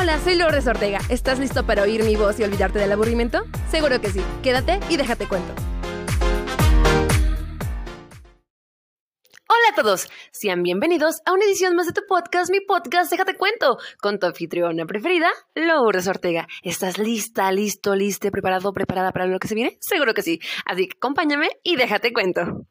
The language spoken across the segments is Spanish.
Hola, soy Lourdes Ortega. ¿Estás listo para oír mi voz y olvidarte del aburrimiento? Seguro que sí. Quédate y déjate cuento. Hola a todos, sean bienvenidos a una edición más de tu podcast, mi podcast Déjate Cuento, con tu anfitriona preferida, Lourdes Ortega. ¿Estás lista, listo, liste, preparado, preparada para lo que se viene? Seguro que sí, así que acompáñame y déjate cuento.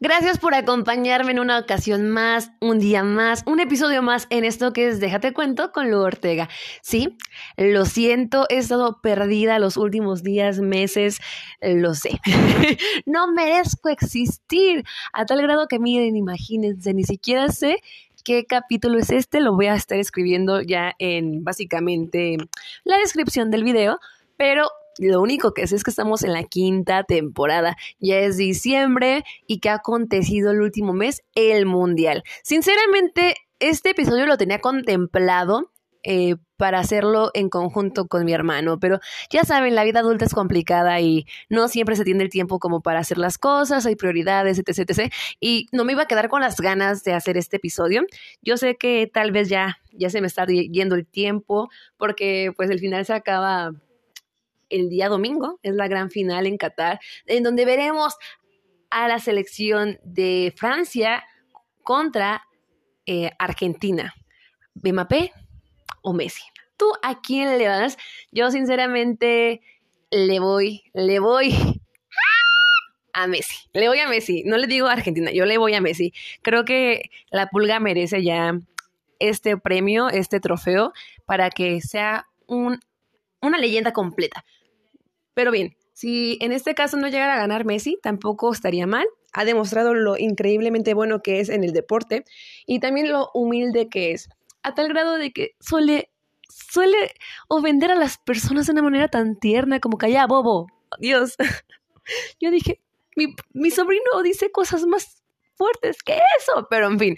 Gracias por acompañarme en una ocasión más, un día más, un episodio más en esto que es Déjate cuento con Lu Ortega. Sí, lo siento, he estado perdida los últimos días, meses, lo sé. no merezco existir a tal grado que miren, imagínense, ni siquiera sé qué capítulo es este, lo voy a estar escribiendo ya en básicamente la descripción del video, pero lo único que sé es que estamos en la quinta temporada. Ya es diciembre y que ha acontecido el último mes, el Mundial. Sinceramente, este episodio lo tenía contemplado eh, para hacerlo en conjunto con mi hermano, pero ya saben, la vida adulta es complicada y no siempre se tiene el tiempo como para hacer las cosas, hay prioridades, etc, etc. Y no me iba a quedar con las ganas de hacer este episodio. Yo sé que tal vez ya, ya se me está yendo el tiempo porque pues el final se acaba el día domingo, es la gran final en Qatar, en donde veremos a la selección de Francia contra eh, Argentina. ¿Mbappé o Messi? ¿Tú a quién le vas? Yo sinceramente le voy, le voy a Messi. Le voy a Messi. No le digo a Argentina, yo le voy a Messi. Creo que la pulga merece ya este premio, este trofeo, para que sea un, una leyenda completa. Pero bien, si en este caso no llegara a ganar Messi, tampoco estaría mal. Ha demostrado lo increíblemente bueno que es en el deporte y también lo humilde que es, a tal grado de que suele, suele ofender a las personas de una manera tan tierna como que ya, bobo, Dios. Yo dije, mi, mi sobrino dice cosas más fuertes que eso, pero en fin,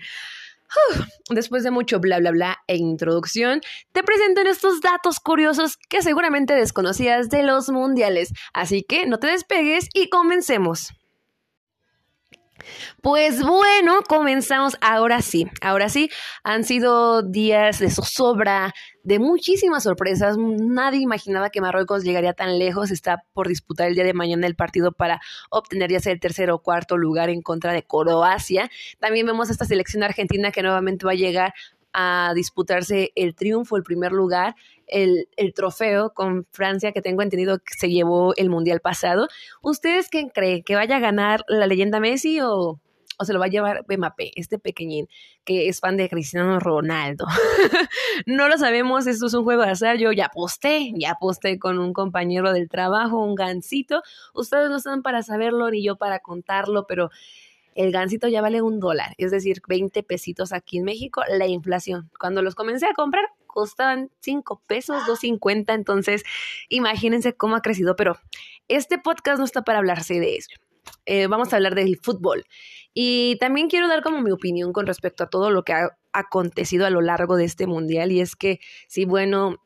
Después de mucho bla bla bla e introducción, te presento estos datos curiosos que seguramente desconocías de los mundiales. Así que no te despegues y comencemos. Pues bueno, comenzamos ahora sí. Ahora sí, han sido días de zozobra, de muchísimas sorpresas. Nadie imaginaba que Marruecos llegaría tan lejos. Está por disputar el día de mañana el partido para obtener ya sea el tercer o cuarto lugar en contra de Croacia. También vemos esta selección argentina que nuevamente va a llegar a disputarse el triunfo, el primer lugar, el, el, trofeo con Francia que tengo entendido que se llevó el Mundial pasado. ¿Ustedes quién creen? ¿Que vaya a ganar la leyenda Messi o, o se lo va a llevar Mbappé, este pequeñín que es fan de Cristiano Ronaldo. no lo sabemos, esto es un juego de azar. Yo ya aposté, ya aposté con un compañero del trabajo, un gancito. Ustedes no están para saberlo ni yo para contarlo, pero el gancito ya vale un dólar, es decir, 20 pesitos aquí en México. La inflación, cuando los comencé a comprar, costaban 5 pesos, 2.50, entonces imagínense cómo ha crecido, pero este podcast no está para hablarse de eso. Eh, vamos a hablar del fútbol. Y también quiero dar como mi opinión con respecto a todo lo que ha acontecido a lo largo de este mundial. Y es que, sí, bueno,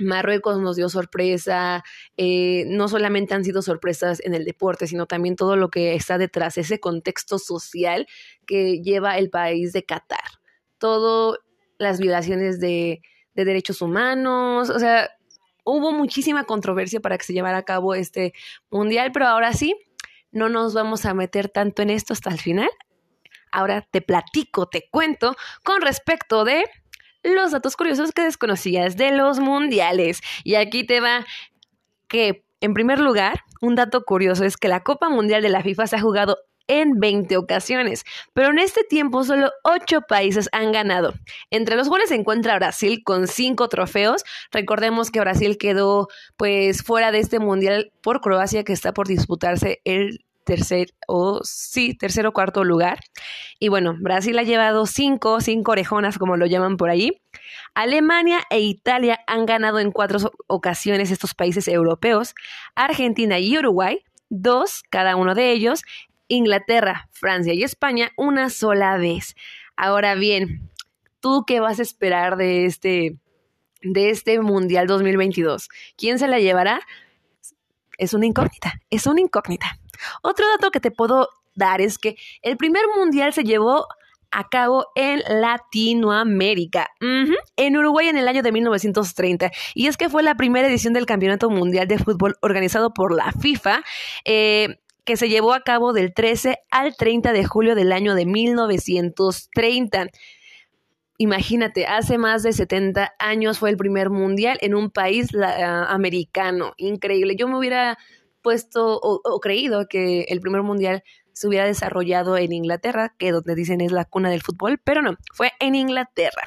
Marruecos nos dio sorpresa, eh, no solamente han sido sorpresas en el deporte, sino también todo lo que está detrás, ese contexto social que lleva el país de Qatar. Todo las violaciones de, de derechos humanos, o sea, hubo muchísima controversia para que se llevara a cabo este mundial, pero ahora sí, no nos vamos a meter tanto en esto hasta el final. Ahora te platico, te cuento con respecto de los datos curiosos que desconocías de los mundiales. Y aquí te va que, en primer lugar, un dato curioso es que la Copa Mundial de la FIFA se ha jugado en 20 ocasiones, pero en este tiempo solo 8 países han ganado. Entre los cuales se encuentra Brasil con 5 trofeos. Recordemos que Brasil quedó pues fuera de este mundial por Croacia que está por disputarse el tercer o sí, tercer o cuarto lugar. Y bueno, Brasil ha llevado cinco, cinco orejonas, como lo llaman por ahí. Alemania e Italia han ganado en cuatro ocasiones estos países europeos. Argentina y Uruguay, dos cada uno de ellos. Inglaterra, Francia y España una sola vez. Ahora bien, ¿tú qué vas a esperar de este, de este Mundial 2022? ¿Quién se la llevará? Es una incógnita, es una incógnita. Otro dato que te puedo dar es que el primer Mundial se llevó a cabo en Latinoamérica, en Uruguay en el año de 1930. Y es que fue la primera edición del Campeonato Mundial de Fútbol organizado por la FIFA. Eh, que se llevó a cabo del 13 al 30 de julio del año de 1930. Imagínate, hace más de 70 años fue el primer mundial en un país americano. Increíble. Yo me hubiera puesto o, creído que el primer mundial se hubiera desarrollado en Inglaterra, que donde dicen es la cuna del fútbol, pero no, fue en Inglaterra.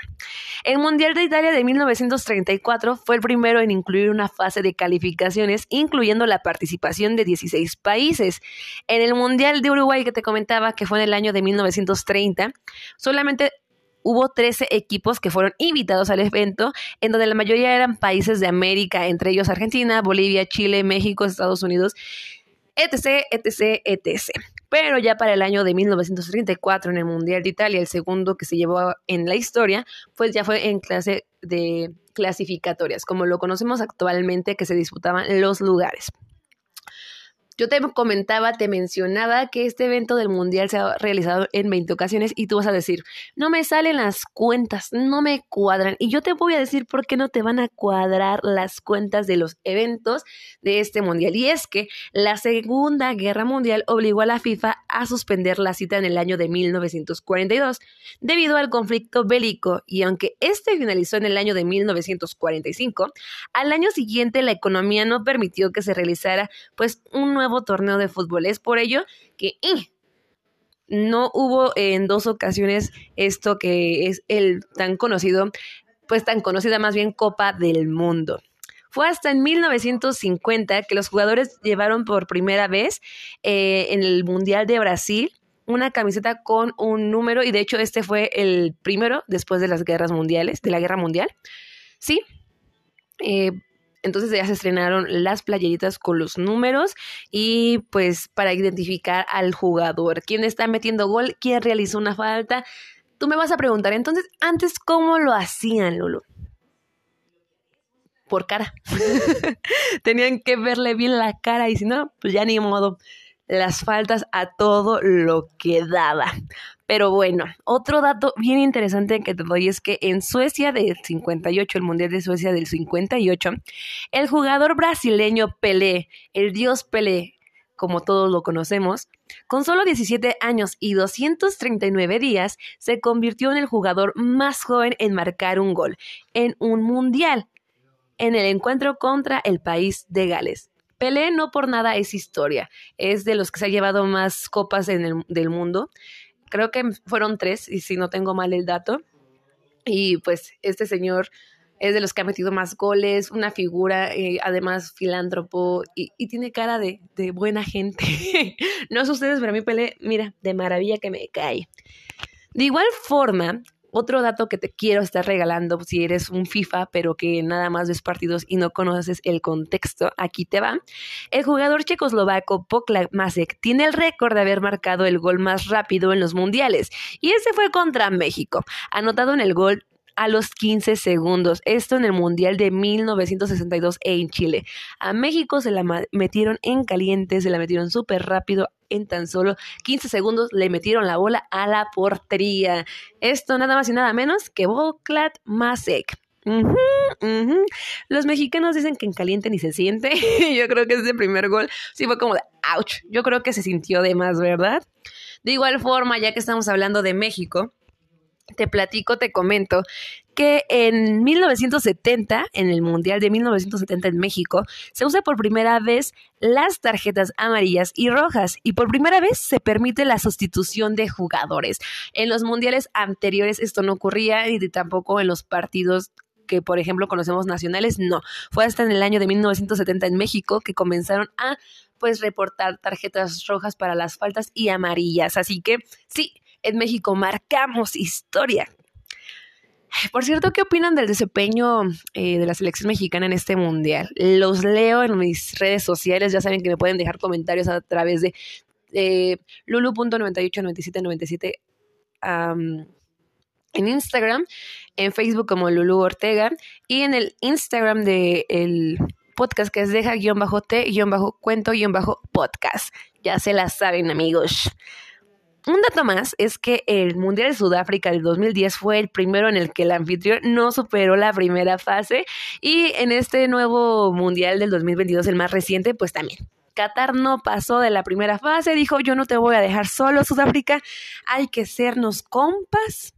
El Mundial de Italia de 1934 fue el primero en incluir una fase de calificaciones, incluyendo la participación de 16 países. En el Mundial de Uruguay que te comentaba, que fue en el año de 1930, solamente hubo 13 equipos que fueron invitados al evento, en donde la mayoría eran países de América, entre ellos Argentina, Bolivia, Chile, México, Estados Unidos, etc., etc., etc. Pero ya para el año de 1934, en el Mundial de Italia, el segundo que se llevó en la historia, pues ya fue en clase de clasificatorias, como lo conocemos actualmente, que se disputaban los lugares. Yo te comentaba, te mencionaba que este evento del Mundial se ha realizado en 20 ocasiones y tú vas a decir, no me salen las cuentas, no me cuadran. Y yo te voy a decir por qué no te van a cuadrar las cuentas de los eventos de este Mundial. Y es que la Segunda Guerra Mundial obligó a la FIFA a suspender la cita en el año de 1942 debido al conflicto bélico. Y aunque este finalizó en el año de 1945, al año siguiente la economía no permitió que se realizara pues un nuevo torneo de fútbol. Es por ello que eh, no hubo en dos ocasiones esto que es el tan conocido, pues tan conocida más bien Copa del Mundo. Fue hasta en 1950 que los jugadores llevaron por primera vez eh, en el Mundial de Brasil una camiseta con un número y de hecho este fue el primero después de las guerras mundiales, de la guerra mundial. Sí, eh, entonces ya se estrenaron las playeritas con los números y pues para identificar al jugador, quién está metiendo gol, quién realizó una falta. Tú me vas a preguntar, entonces, antes, ¿cómo lo hacían, Lulu? Por cara. Tenían que verle bien la cara y si no, pues ya ni modo las faltas a todo lo que daba. Pero bueno, otro dato bien interesante que te doy es que en Suecia del 58, el Mundial de Suecia del 58, el jugador brasileño Pelé, el dios Pelé, como todos lo conocemos, con solo 17 años y 239 días, se convirtió en el jugador más joven en marcar un gol en un mundial en el encuentro contra el país de Gales. Pelé no por nada es historia, es de los que se ha llevado más copas en el, del mundo. Creo que fueron tres, y si no tengo mal el dato. Y pues este señor es de los que ha metido más goles, una figura, eh, además filántropo, y, y tiene cara de, de, buena gente. no sé ustedes, pero a mí Pelé, mira, de maravilla que me cae. De igual forma, otro dato que te quiero estar regalando si eres un FIFA, pero que nada más ves partidos y no conoces el contexto, aquí te va. El jugador checoslovaco Pokla Masek tiene el récord de haber marcado el gol más rápido en los mundiales y ese fue contra México, anotado en el gol a los 15 segundos. Esto en el Mundial de 1962 en Chile. A México se la metieron en caliente, se la metieron súper rápido. En tan solo 15 segundos le metieron la bola a la portería. Esto nada más y nada menos que Boklat Masek. Los mexicanos dicen que en caliente ni se siente. Yo creo que ese primer gol sí fue como de ouch. Yo creo que se sintió de más, ¿verdad? De igual forma, ya que estamos hablando de México, te platico, te comento que en 1970, en el Mundial de 1970 en México, se usa por primera vez las tarjetas amarillas y rojas y por primera vez se permite la sustitución de jugadores. En los mundiales anteriores esto no ocurría y tampoco en los partidos que por ejemplo conocemos nacionales, no. Fue hasta en el año de 1970 en México que comenzaron a pues reportar tarjetas rojas para las faltas y amarillas. Así que sí, en México marcamos historia. Por cierto, ¿qué opinan del desempeño eh, de la selección mexicana en este mundial? Los leo en mis redes sociales, ya saben que me pueden dejar comentarios a través de eh, lulu.989797 en Instagram, en Facebook como Lulu Ortega y en el Instagram del podcast que es deja-t-cuento-podcast. Ya se la saben amigos. Un dato más es que el Mundial de Sudáfrica del 2010 fue el primero en el que el anfitrión no superó la primera fase y en este nuevo Mundial del 2022, el más reciente, pues también. Qatar no pasó de la primera fase, dijo yo no te voy a dejar solo Sudáfrica, hay que sernos compas.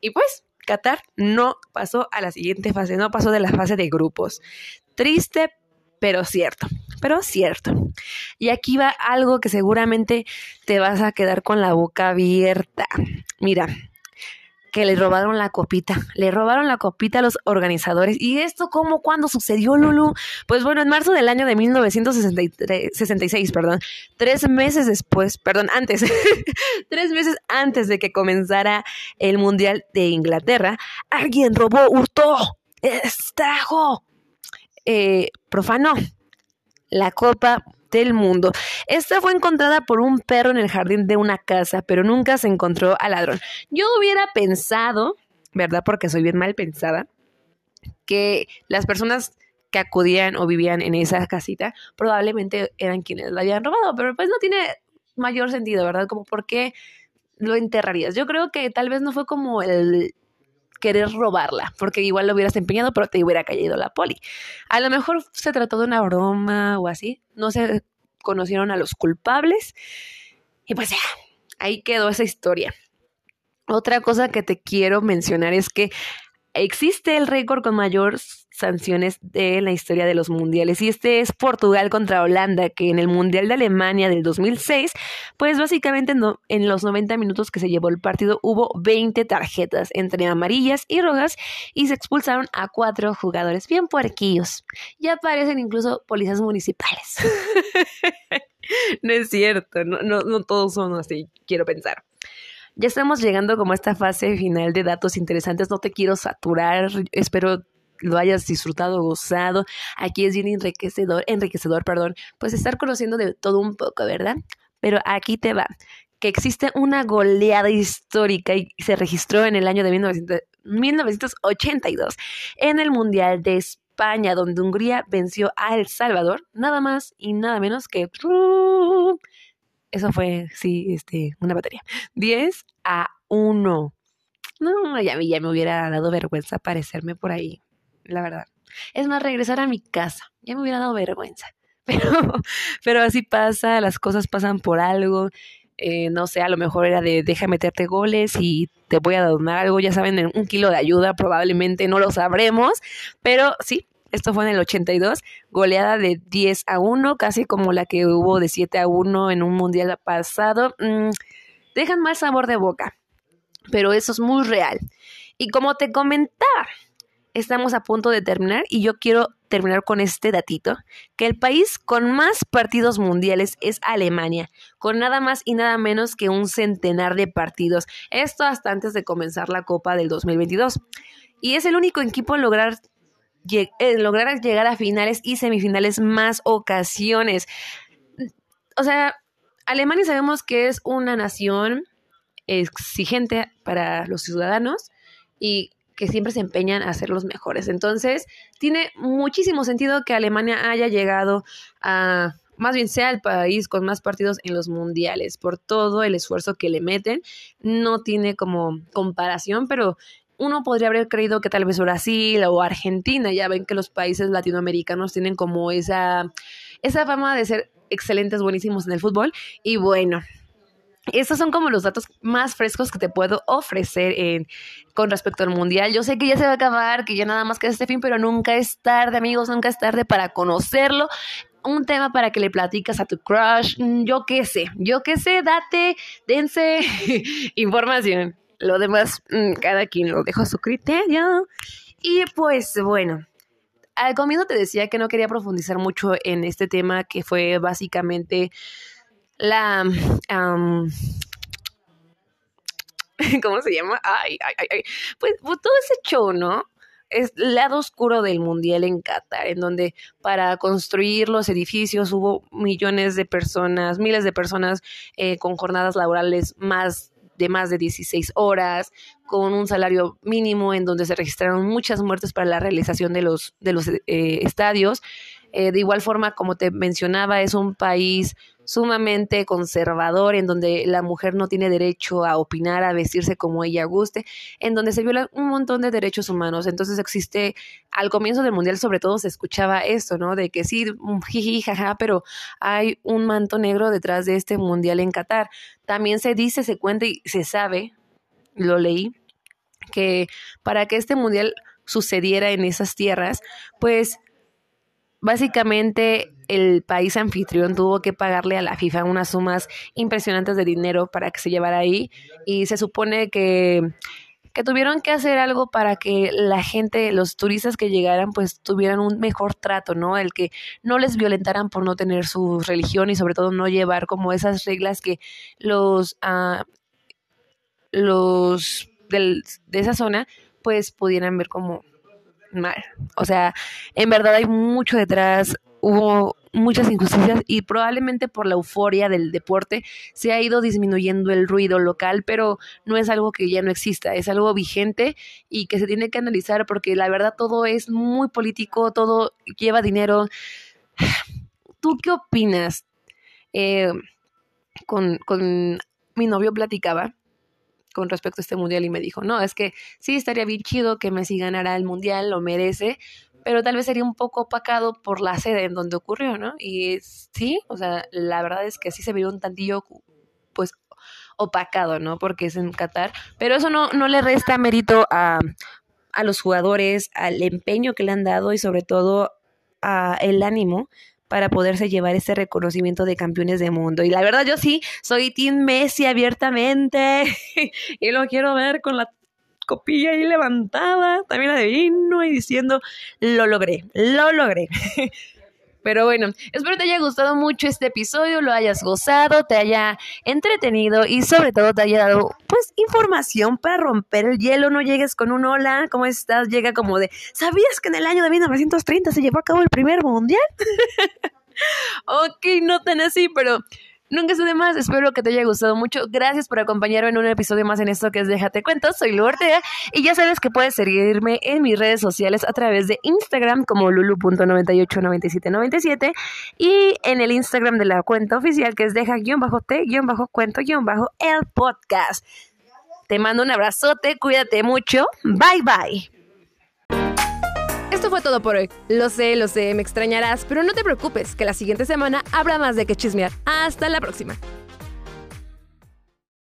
Y pues Qatar no pasó a la siguiente fase, no pasó de la fase de grupos. Triste, pero cierto, pero cierto. Y aquí va algo que seguramente te vas a quedar con la boca abierta. Mira, que le robaron la copita, le robaron la copita a los organizadores. ¿Y esto cómo, cuándo sucedió, Lulu? Pues bueno, en marzo del año de 1966, perdón, tres meses después, perdón, antes, tres meses antes de que comenzara el Mundial de Inglaterra, alguien robó, hurtó, extrajo, eh, profanó la copa del mundo. Esta fue encontrada por un perro en el jardín de una casa, pero nunca se encontró al ladrón. Yo hubiera pensado, ¿verdad? Porque soy bien mal pensada, que las personas que acudían o vivían en esa casita probablemente eran quienes la habían robado, pero pues no tiene mayor sentido, ¿verdad? Como por qué lo enterrarías. Yo creo que tal vez no fue como el querer robarla, porque igual lo hubieras empeñado, pero te hubiera caído la poli. A lo mejor se trató de una broma o así, no se conocieron a los culpables y pues ya, ahí quedó esa historia. Otra cosa que te quiero mencionar es que existe el récord con mayor sanciones de la historia de los mundiales y este es Portugal contra Holanda que en el mundial de Alemania del 2006 pues básicamente en los 90 minutos que se llevó el partido hubo 20 tarjetas entre amarillas y rojas y se expulsaron a cuatro jugadores bien puerquillos ya aparecen incluso policías municipales no es cierto no, no, no todos son así quiero pensar ya estamos llegando como a esta fase final de datos interesantes. No te quiero saturar. Espero lo hayas disfrutado, gozado. Aquí es bien enriquecedor, enriquecedor, perdón, pues estar conociendo de todo un poco, ¿verdad? Pero aquí te va, que existe una goleada histórica y se registró en el año de 1982 en el Mundial de España, donde Hungría venció a El Salvador, nada más y nada menos que eso fue, sí, este, una batería. 10 a 1. No, ya, ya me hubiera dado vergüenza aparecerme por ahí, la verdad. Es más, regresar a mi casa. Ya me hubiera dado vergüenza. Pero, pero así pasa, las cosas pasan por algo. Eh, no sé, a lo mejor era de deja meterte goles y te voy a donar algo, ya saben, un kilo de ayuda, probablemente no lo sabremos, pero sí, esto fue en el 82, goleada de 10 a 1, casi como la que hubo de 7 a 1 en un mundial pasado. Mm, dejan mal sabor de boca, pero eso es muy real. Y como te comentaba, estamos a punto de terminar y yo quiero terminar con este datito, que el país con más partidos mundiales es Alemania, con nada más y nada menos que un centenar de partidos. Esto hasta antes de comenzar la Copa del 2022. Y es el único equipo en lograr eh, lograr llegar a finales y semifinales más ocasiones. O sea, Alemania sabemos que es una nación exigente para los ciudadanos y que siempre se empeñan a ser los mejores. Entonces, tiene muchísimo sentido que Alemania haya llegado a, más bien sea el país con más partidos en los mundiales, por todo el esfuerzo que le meten. No tiene como comparación, pero uno podría haber creído que tal vez Brasil o Argentina, ya ven que los países latinoamericanos tienen como esa, esa fama de ser excelentes, buenísimos en el fútbol. Y bueno, estos son como los datos más frescos que te puedo ofrecer con respecto al mundial. Yo sé que ya se va a acabar, que ya nada más queda este fin, pero nunca es tarde, amigos, nunca es tarde para conocerlo. Un tema para que le platicas a tu crush, yo qué sé, yo qué sé, date, dense información. Lo demás, mm, cada quien lo dejó a su criterio. Y pues bueno, al comienzo te decía que no quería profundizar mucho en este tema que fue básicamente la... ¿Cómo se llama? Ay, ay, ay, Pues, pues, todo ese show, ¿no? Es el lado oscuro del mundial en Qatar, en donde para construir los edificios hubo millones de personas, miles de personas eh, con jornadas laborales más de más de 16 horas, con un salario mínimo en donde se registraron muchas muertes para la realización de los, de los eh, estadios. Eh, de igual forma, como te mencionaba, es un país sumamente conservador, en donde la mujer no tiene derecho a opinar, a vestirse como ella guste, en donde se violan un montón de derechos humanos. Entonces existe, al comienzo del Mundial sobre todo se escuchaba esto, ¿no? De que sí, jiji, jaja, pero hay un manto negro detrás de este Mundial en Qatar. También se dice, se cuenta y se sabe, lo leí, que para que este Mundial sucediera en esas tierras, pues básicamente el país anfitrión tuvo que pagarle a la FIFA unas sumas impresionantes de dinero para que se llevara ahí y se supone que que tuvieron que hacer algo para que la gente, los turistas que llegaran, pues tuvieran un mejor trato, ¿no? El que no les violentaran por no tener su religión y sobre todo no llevar como esas reglas que los, uh, los del, de esa zona, pues pudieran ver como mal. O sea, en verdad hay mucho detrás, hubo muchas injusticias y probablemente por la euforia del deporte se ha ido disminuyendo el ruido local, pero no es algo que ya no exista, es algo vigente y que se tiene que analizar porque la verdad todo es muy político, todo lleva dinero. ¿Tú qué opinas? Eh, con, con mi novio platicaba con respecto a este mundial y me dijo, no, es que sí estaría bien chido que Messi ganara el mundial, lo merece, pero tal vez sería un poco opacado por la sede en donde ocurrió, ¿no? Y sí, o sea, la verdad es que sí se vio un tantillo, pues, opacado, ¿no? Porque es en Qatar, pero eso no, no le resta mérito a, a los jugadores, al empeño que le han dado y sobre todo a el ánimo para poderse llevar ese reconocimiento de campeones de mundo. Y la verdad yo sí soy Team Messi abiertamente y lo quiero ver con la copilla ahí levantada, también la de vino y diciendo, lo logré, lo logré. Pero bueno, espero te haya gustado mucho este episodio, lo hayas gozado, te haya entretenido y sobre todo te haya dado pues información para romper el hielo. No llegues con un hola, ¿cómo estás? Llega como de, ¿sabías que en el año de 1930 se llevó a cabo el primer mundial? ok, no tan así, pero Nunca es de más, espero que te haya gustado mucho. Gracias por acompañarme en un episodio más en esto que es Déjate Cuento. Soy Lu Ortega y ya sabes que puedes seguirme en mis redes sociales a través de Instagram como lulu.989797 y en el Instagram de la cuenta oficial que es deja-t-cuento-el podcast. Te mando un abrazote, cuídate mucho. Bye bye. Esto fue todo por hoy. Lo sé, lo sé, me extrañarás, pero no te preocupes, que la siguiente semana habrá más de que chismear. Hasta la próxima.